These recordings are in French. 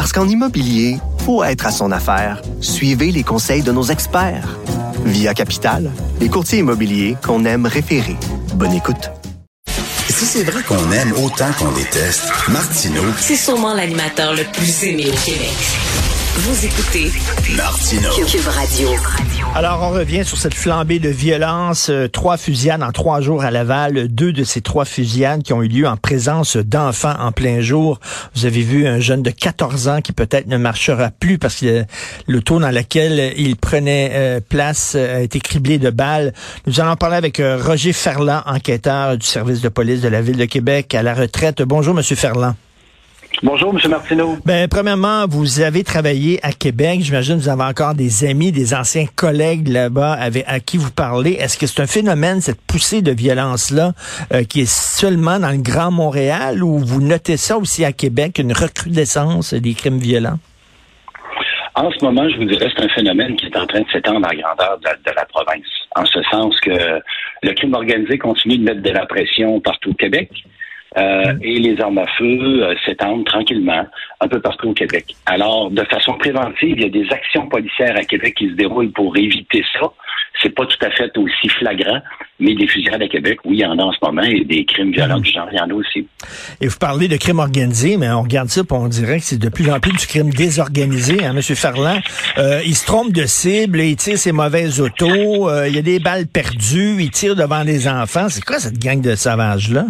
Parce qu'en immobilier, faut être à son affaire. Suivez les conseils de nos experts. Via Capital, les courtiers immobiliers qu'on aime référer. Bonne écoute. Si c'est vrai qu'on aime autant qu'on déteste, Martineau, C'est sûrement l'animateur le plus aimé au Québec. Vous écoutez Martineau. Cube Radio. Alors, on revient sur cette flambée de violence. Euh, trois fusillades en trois jours à Laval. Deux de ces trois fusillades qui ont eu lieu en présence d'enfants en plein jour. Vous avez vu un jeune de 14 ans qui peut-être ne marchera plus parce que l'auto dans laquelle il prenait euh, place euh, a été criblé de balles. Nous allons parler avec Roger Ferland, enquêteur du service de police de la Ville de Québec à la retraite. Bonjour, Monsieur Ferland. Bonjour, M. Martineau. Ben, premièrement, vous avez travaillé à Québec. J'imagine que vous avez encore des amis, des anciens collègues là-bas avec, à qui vous parlez. Est-ce que c'est un phénomène, cette poussée de violence-là, euh, qui est seulement dans le Grand Montréal ou vous notez ça aussi à Québec, une recrudescence des crimes violents? En ce moment, je vous dirais, c'est un phénomène qui est en train de s'étendre à la grandeur de la, de la province. En ce sens que le crime organisé continue de mettre de la pression partout au Québec. Euh, et les armes à feu euh, s'étendent tranquillement un peu partout au Québec. Alors, de façon préventive, il y a des actions policières à Québec qui se déroulent pour éviter ça. C'est pas tout à fait aussi flagrant, mais des fusillades à Québec, oui, il y en a en ce moment, et des crimes violents du genre, il y en a aussi. Et vous parlez de crime organisé, mais on regarde ça, puis on dirait que c'est de plus en plus du crime désorganisé. Hein, Monsieur Ferland, euh, il se trompe de cible, il tire ses mauvaises autos, euh, il y a des balles perdues, il tire devant les enfants. C'est quoi cette gang de sauvages-là?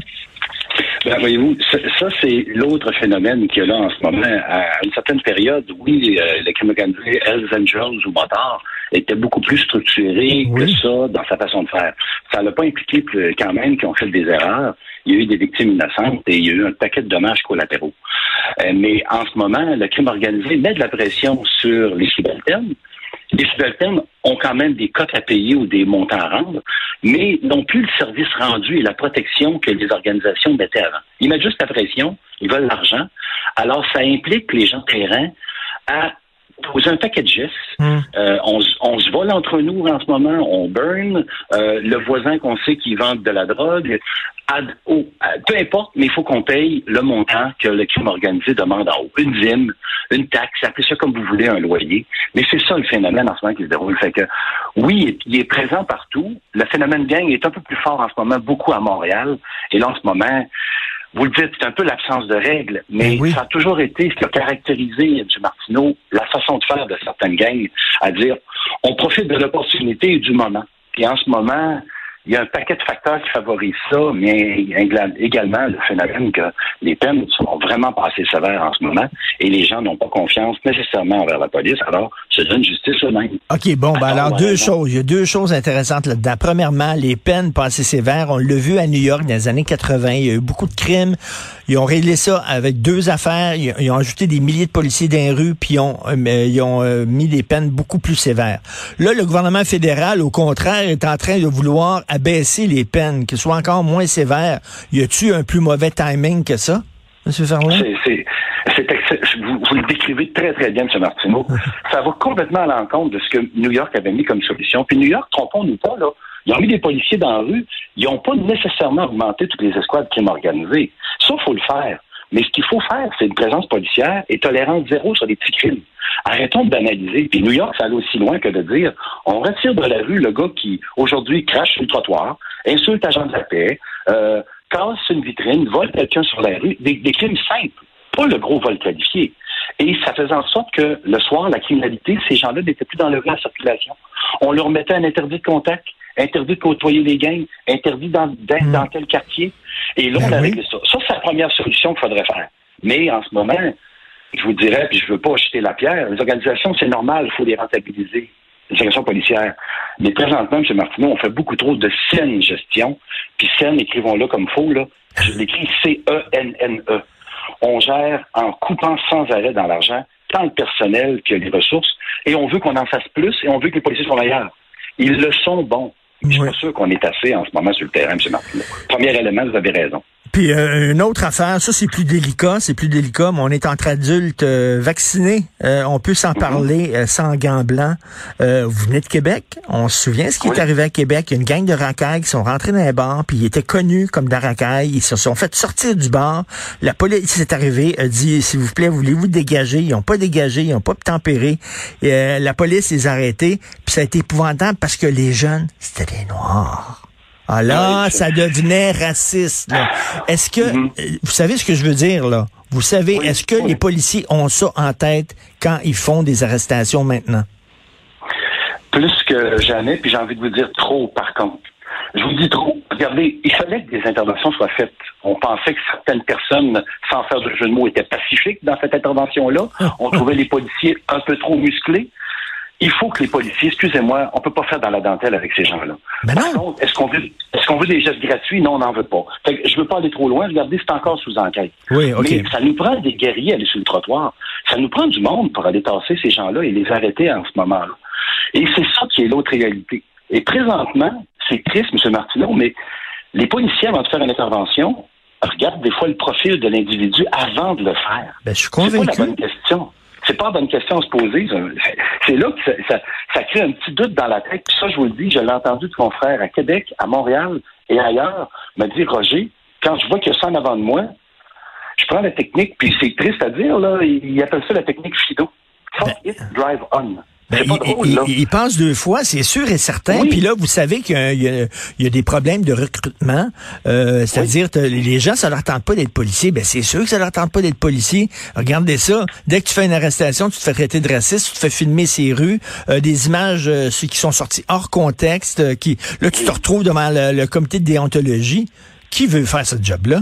Ben, voyez-vous, ça, ça, c'est l'autre phénomène qu'il y a là en ce moment. À une certaine période, oui, euh, le crime organisé Hells Angels ou Motard était beaucoup plus structuré Oui. que ça dans sa façon de faire. Ça n'a pas impliqué quand même qu'ils ont fait des erreurs. Il y a eu des victimes innocentes et il y a eu un paquet de dommages collatéraux. Euh, mais en ce moment, le crime organisé met de la pression sur les subalternes. Les subalternes ont quand même des cotes à payer ou des montants à rendre, mais n'ont plus le service rendu et la protection que les organisations mettaient avant. Ils mettent juste la pression, ils veulent l'argent. Alors, ça implique les gens de terrain à un paquet de gestes. Hmm. Euh, on, se- on se vole entre nous en ce moment, on burn. Euh, le voisin qu'on sait qui vend de la drogue, ad- au- à- peu importe, mais il faut qu'on paye le montant que le crime organisé demande en haut. Une dîme, une taxe, appelez ça comme vous voulez, un loyer. Mais c'est ça le phénomène en ce moment qui se déroule. Fait que oui, il est présent partout. Le phénomène gang est un peu plus fort en ce moment, beaucoup à Montréal. Et là, en ce moment, vous le dites, c'est un peu l'absence de règles, mais oui. ça a toujours été ce qui a caractérisé du Martineau, la façon de faire de certaines gangs, à dire on profite de l'opportunité et du moment. Et en ce moment, il y a un paquet de facteurs qui favorisent ça, mais également le phénomène que les peines sont vraiment pas assez sévères en ce moment et les gens n'ont pas confiance nécessairement envers la police, alors se donnent justice eux-mêmes. OK, bon, ben Alors, alors deux choses. Il y a deux choses intéressantes là-dedans. Premièrement, les peines pas assez sévères. On l'a vu à New York dans les années 80. Il y a eu beaucoup de crimes. Ils ont réglé ça avec deux affaires. Ils, ils ont ajouté des milliers de policiers dans les rues, puis ils ont, euh, ils ont euh, mis des peines beaucoup plus sévères. Là, le gouvernement fédéral, au contraire, est en train de vouloir abaisser les peines, qu'elles soient encore moins sévères. Y a-tu un plus mauvais timing que ça, M. Ferland? Vous, vous le décrivez très, très bien, M. Martineau. Ça va complètement à l'encontre de ce que New York avait mis comme solution. Puis New York, trompons-nous pas, là, ils ont mis des policiers dans la rue. Ils n'ont pas nécessairement augmenté toutes les escouades de crime organisé. Ça, faut le faire. Mais ce qu'il faut faire, c'est une présence policière et tolérance zéro sur les petits crimes. Arrêtons de banaliser. Puis New York, ça allait aussi loin que de dire on retire de la rue le gars qui, aujourd'hui, crache sur le trottoir, insulte agent de la paix, euh, casse une vitrine, vole quelqu'un sur la rue, des, des crimes simples, pas le gros vol qualifié. Et ça faisait en sorte que le soir, la criminalité, ces gens-là n'étaient plus dans le rue circulation. On leur mettait un interdit de contact, interdit de côtoyer les gangs, interdit dans- d'être dans tel quartier. Et là, on Ben a oui. réglé ça. Ça, c'est la première solution qu'il faudrait faire. Mais en ce moment, je vous dirais, puis je veux pas jeter la pierre, les organisations, c'est normal, il faut les rentabiliser, les organisations policières. Mais présentement, M. Martineau, on fait beaucoup trop de saine gestion. Puis saine, écrivons-le comme faux, là. Je l'écris C-E-N-N-E. On gère en coupant sans arrêt dans l'argent tant le personnel que les ressources, et on veut qu'on en fasse plus, et on veut que les policiers soient meilleurs. Ils le sont bons. Je suis Oui. pas sûr qu'on est assez en ce moment sur le terrain, M. Martineau. Premier élément, vous avez raison. Puis euh, une autre affaire, ça c'est plus délicat, c'est plus délicat, mais on est entre adultes euh, vaccinés, Euh, on peut Mhm. s'en parler euh, sans gants blancs. Euh, vous venez de Québec, on se souvient ce qui Oui. est arrivé à Québec, il y a une gang de racailles qui sont rentrés dans les bars, puis ils étaient connus comme des racailles, ils se sont fait sortir du bar. La police est arrivée, a dit s'il vous plaît, voulez-vous dégager Ils n'ont pas dégagé, ils n'ont pas tempéré. Et, euh, la police les a arrêtés, puis ça a été épouvantable parce que les jeunes, c'était des noirs. Ah là, Ouais, ça devenait raciste. Est-ce que, Mhm. euh, vous savez ce que je veux dire là? Vous savez, Oui, est-ce que oui. les policiers ont ça en tête quand ils font des arrestations maintenant? Plus que jamais, puis j'ai envie de vous dire trop, par contre. Je vous dis trop. Regardez, il fallait que des interventions soient faites. On pensait que certaines personnes, sans faire de jeu de mots, étaient pacifiques dans cette intervention-là. On trouvait les policiers un peu trop musclés. Il faut que les policiers, excusez-moi, on peut pas faire dans la dentelle avec ces gens-là. Ben Par non. contre, est-ce qu'on veut, est-ce qu'on veut des gestes gratuits? Non, on n'en veut pas. Fait que je veux pas aller trop loin. Regardez, c'est encore sous enquête. Oui, OK. Mais ça nous prend des guerriers à aller sur le trottoir. Ça nous prend du monde pour aller tasser ces gens-là et les arrêter en ce moment-là. Et c'est ça qui est l'autre réalité. Et présentement, c'est triste, M. Martineau, mais les policiers, avant de faire une intervention, regardent des fois le profil de l'individu avant de le faire. Ben, je suis C'est pas la convaincu. bonne question. C'est pas la bonne question à se poser. C'est- là que ça, ça- ça crée un petit doute dans la tête. Puis ça, je vous le dis, je l'ai entendu de mon frère à Québec, à Montréal et ailleurs, m'a dit Roger, quand je vois qu'il y a ça en avant de moi, je prends la technique, puis c'est triste à dire, là, il, il appelle ça la technique Fido. Fuck it, drive on. Ben, il, drôle, il- il- pense deux fois, c'est sûr et certain. Oui. Puis là, vous savez qu'il y y a- des problèmes de recrutement. Euh, C'est-à-dire, que les gens, ça leur tente pas d'être policier. Ben, c'est sûr que ça leur tente pas d'être policier. Regardez ça. Dès que tu fais une arrestation, tu te fais traiter de raciste, tu te fais filmer ces rues, euh, des images euh, ceux qui sont sortis hors contexte, euh, qui là, tu te retrouves devant le, le comité de déontologie. Qui veut faire ce job-là?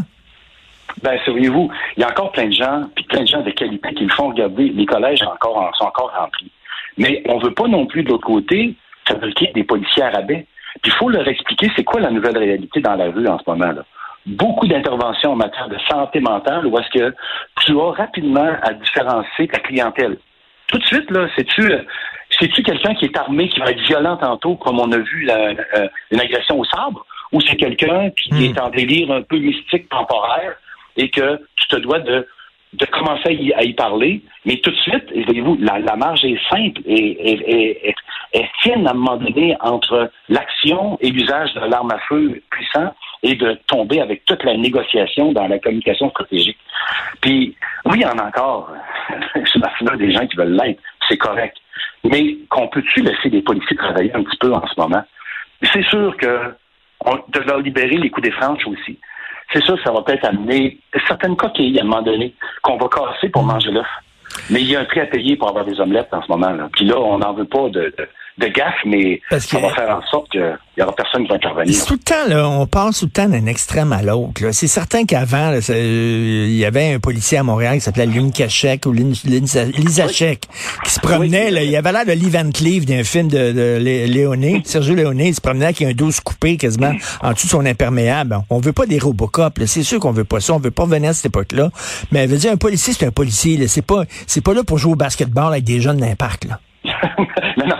Ben, sauriez-vous, il y a encore plein de gens, puis plein de gens de qualité qui le font regarder. Les collèges encore, sont encore remplis. Mais on veut pas non plus, de l'autre côté, fabriquer des policiers arabais. Puis il faut leur expliquer c'est quoi la nouvelle réalité dans la rue en ce moment. là. Beaucoup d'interventions en matière de santé mentale où est-ce que tu as rapidement à différencier ta clientèle. Tout de suite, là, c'est-tu euh, c'est-tu quelqu'un qui est armé, qui va être violent tantôt, comme on a vu la- euh, une agression au sabre, ou c'est quelqu'un qui Hmm. est en délire un peu mystique temporaire et que tu te dois de, de commencer à y, parler, mais tout de suite, voyez-vous, la, marge est simple et, et- et- fine à un moment donné entre l'action et l'usage de l'arme à feu puissant et de tomber avec toute la négociation dans la communication stratégique. Puis, oui, il y en a encore. C'est la des gens qui veulent l'être. C'est correct. Mais qu'on peut-tu laisser les policiers travailler un petit peu en ce moment? C'est sûr que on, de leur libérer les coups des franches aussi. C'est sûr ça va peut-être amener certaines coquilles à un moment donné qu'on va casser pour manger l'œuf. Mais il y a un prix à payer pour avoir des omelettes en ce moment. Là. Puis là, on n'en veut pas de, de gaffe, mais Parce ça va faire en sorte qu'il n'y aura personne qui va intervenir. Tout le temps, là, on passe tout le temps d'un extrême à l'autre. C'est certain qu'avant, euh, il y avait un policier à Montréal qui s'appelait Lynn Kachek ou Lisa Chek, qui se promenait, Oui. là, il avait l'air de Lee Van Cleef d'un film de, de Lé- Léoné, Sergio Léoné, il se promenait avec un dos coupé quasiment en dessous de son imperméable. On veut pas des Robocop, c'est sûr qu'on veut pas ça, on veut pas revenir à cette époque-là. Mais elle veut dire, un policier, c'est un policier, c'est pas, c'est pas là pour jouer au basketball avec des jeunes d'impact, là. Non, non,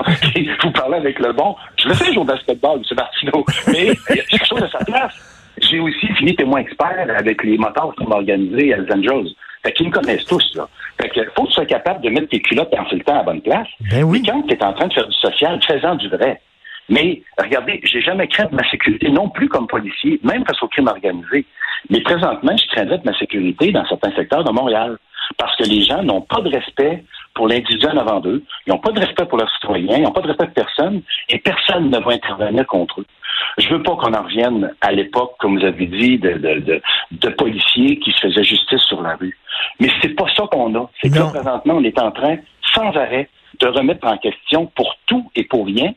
vous parlez avec le bon. Je le fais jouer au basketball, M. Martineau, mais il y a quelque chose à sa place. J'ai aussi fini témoin expert avec les motards qui sont organisés à Los Angeles. Fait qu'ils me connaissent tous, là. Fait que faut que tu sois capable de mettre tes culottes en le temps à la bonne place. Ben oui. Quand tu es en train de faire du social, fais-en du vrai. Mais regardez, j'ai jamais craint de ma sécurité, non plus comme policier, même face au crime organisé. Mais présentement, je craindrais de ma sécurité dans certains secteurs de Montréal. Parce que les gens n'ont pas de respect pour l'individu en avant d'eux, ils n'ont pas de respect pour leurs citoyens, ils n'ont pas de respect pour personne, et personne ne va intervenir contre eux. Je veux pas qu'on en revienne à l'époque, comme vous avez dit, de, de, de, de policiers qui se faisaient justice sur la rue. Mais c'est pas ça qu'on a. C'est que là, présentement, on est en train, sans arrêt, de remettre en question pour tout et pour rien,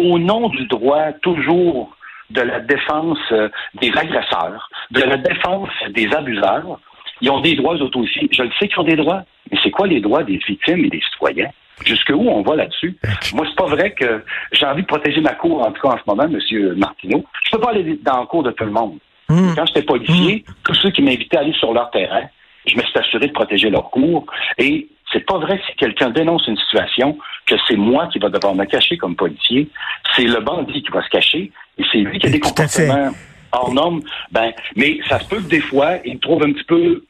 au nom du droit toujours de la défense euh, des agresseurs, de la défense des abuseurs. Ils ont des droits, eux autres aussi. Je le sais qu'ils ont des droits, mais c'est quoi les droits des victimes et des citoyens? Jusqu'où on va là-dessus? Moi, c'est pas vrai que j'ai envie de protéger ma cour, en tout cas en ce moment, M. Martineau. Je peux pas aller dans la cour de tout le monde. Hum. Quand j'étais policier, tous ceux qui m'invitaient à aller sur leur terrain, je me suis assuré de protéger leur cours. Et c'est pas vrai que si quelqu'un dénonce une situation, que c'est moi qui va devoir me cacher comme policier. C'est le bandit qui va se cacher et c'est lui qui a des comportements hors normes. Ben, mais ça se peut que des fois, il me trouve un petit peu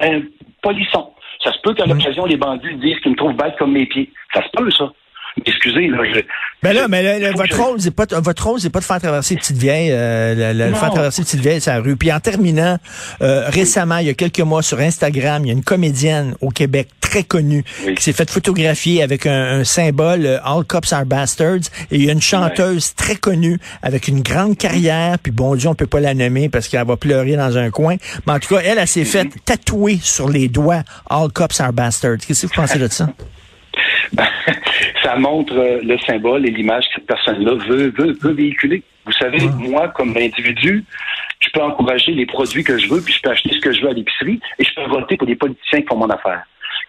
un polisson. Ça se peut qu'à l'occasion, les bandits disent qu'ils me trouvent bête comme mes pieds. Ça se peut, ça. Excusez, là. Je, ben là, mais votre, rôle, c'est pas, votre rôle, c'est pas de faire traverser Petite Vieille, euh, le, faire traverser Petite Vieille, sa rue. Puis en terminant, euh, récemment, il y a quelques mois, sur Instagram, il y a une comédienne au Québec très connue qui s'est faite photographier avec un, symbole euh, All Cops Are Bastards. Et il y a une chanteuse très connue avec une grande carrière. Puis bon Dieu, on peut pas la nommer parce qu'elle va pleurer dans un coin. Mais en tout cas, elle, elle, s'est faite mm-hmm. tatouer sur les doigts All Cops Are Bastards. Qu'est-ce que vous pensez de ça? Ça montre euh, le symbole et l'image que cette personne-là veut, veut, veut véhiculer. Vous savez, moi, comme individu, je peux encourager les produits que je veux, puis je peux acheter ce que je veux à l'épicerie, et je peux voter pour des politiciens qui font mon affaire.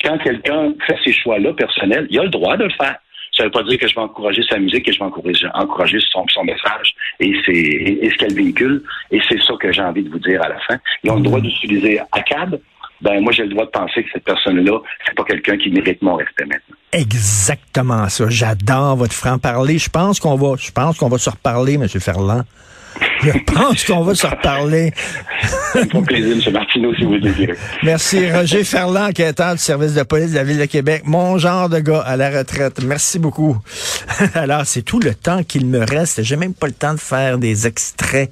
Quand quelqu'un fait ces choix-là personnels, il a le droit de le faire. Ça ne veut pas dire que je vais encourager sa musique et je vais encourager, encourager son, son message et, c'est, et, ce qu'elle véhicule. Et c'est ça que j'ai envie de vous dire à la fin. Ils ont le droit d'utiliser ACAB, ben moi j'ai le droit de penser que cette personne-là, c'est pas quelqu'un qui mérite mon respect maintenant. Exactement ça. J'adore votre franc-parler. Je pense qu'on va, je pense qu'on va se reparler, M. Ferland. Je pense qu'on va se reparler. Ça me plaisir, M. Martineau, si vous le désirez. Merci. Roger Ferland, enquêteur du service de police de la Ville de Québec. Mon genre de gars à la retraite. Merci beaucoup. Alors, c'est tout le temps qu'il me reste. J'ai même pas le temps de faire des extraits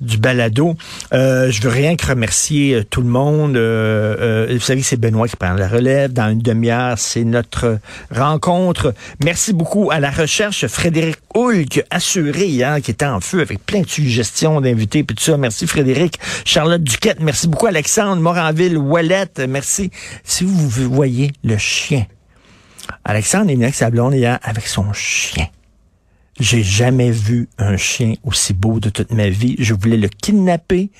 du balado. Euh, je veux rien que remercier euh, tout le monde. Euh, euh, vous savez que c'est Benoît qui prend la relève. Dans une demi-heure, c'est notre rencontre. Merci beaucoup à la recherche. Frédéric Hulk, assuré, hein, qui était en feu avec plein de suggestions d'invités puis tout ça. Merci Frédéric. Charlotte Duquette, merci beaucoup. Alexandre Moranville, Wallette, merci. Si vous voyez le chien, Alexandre est venu avec sa blonde hier avec son chien. J'ai jamais vu un chien aussi beau de toute ma vie. Je voulais le kidnapper.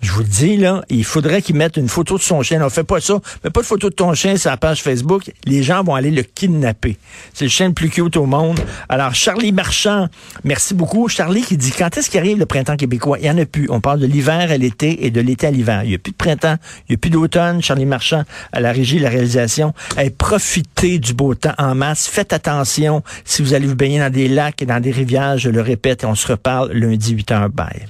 Je vous le dis, là, il faudrait qu'il mette une photo de son chien. On fait pas ça. Mais pas de photo de ton chien sur la page Facebook. Les gens vont aller le kidnapper. C'est le chien le plus cute au monde. Alors, Charlie Marchand, merci beaucoup. Charlie qui dit, quand est-ce qu'il arrive le printemps québécois? Il y en a plus. On parle de l'hiver à l'été et de l'été à l'hiver. Il n'y a plus de printemps. Il n'y a plus d'automne. Charlie Marchand à la régie, la réalisation. profitez du beau temps en masse. Faites attention si vous allez vous baigner dans des lacs et dans des rivières, je le répète, on se reparle lundi 8h. Bye.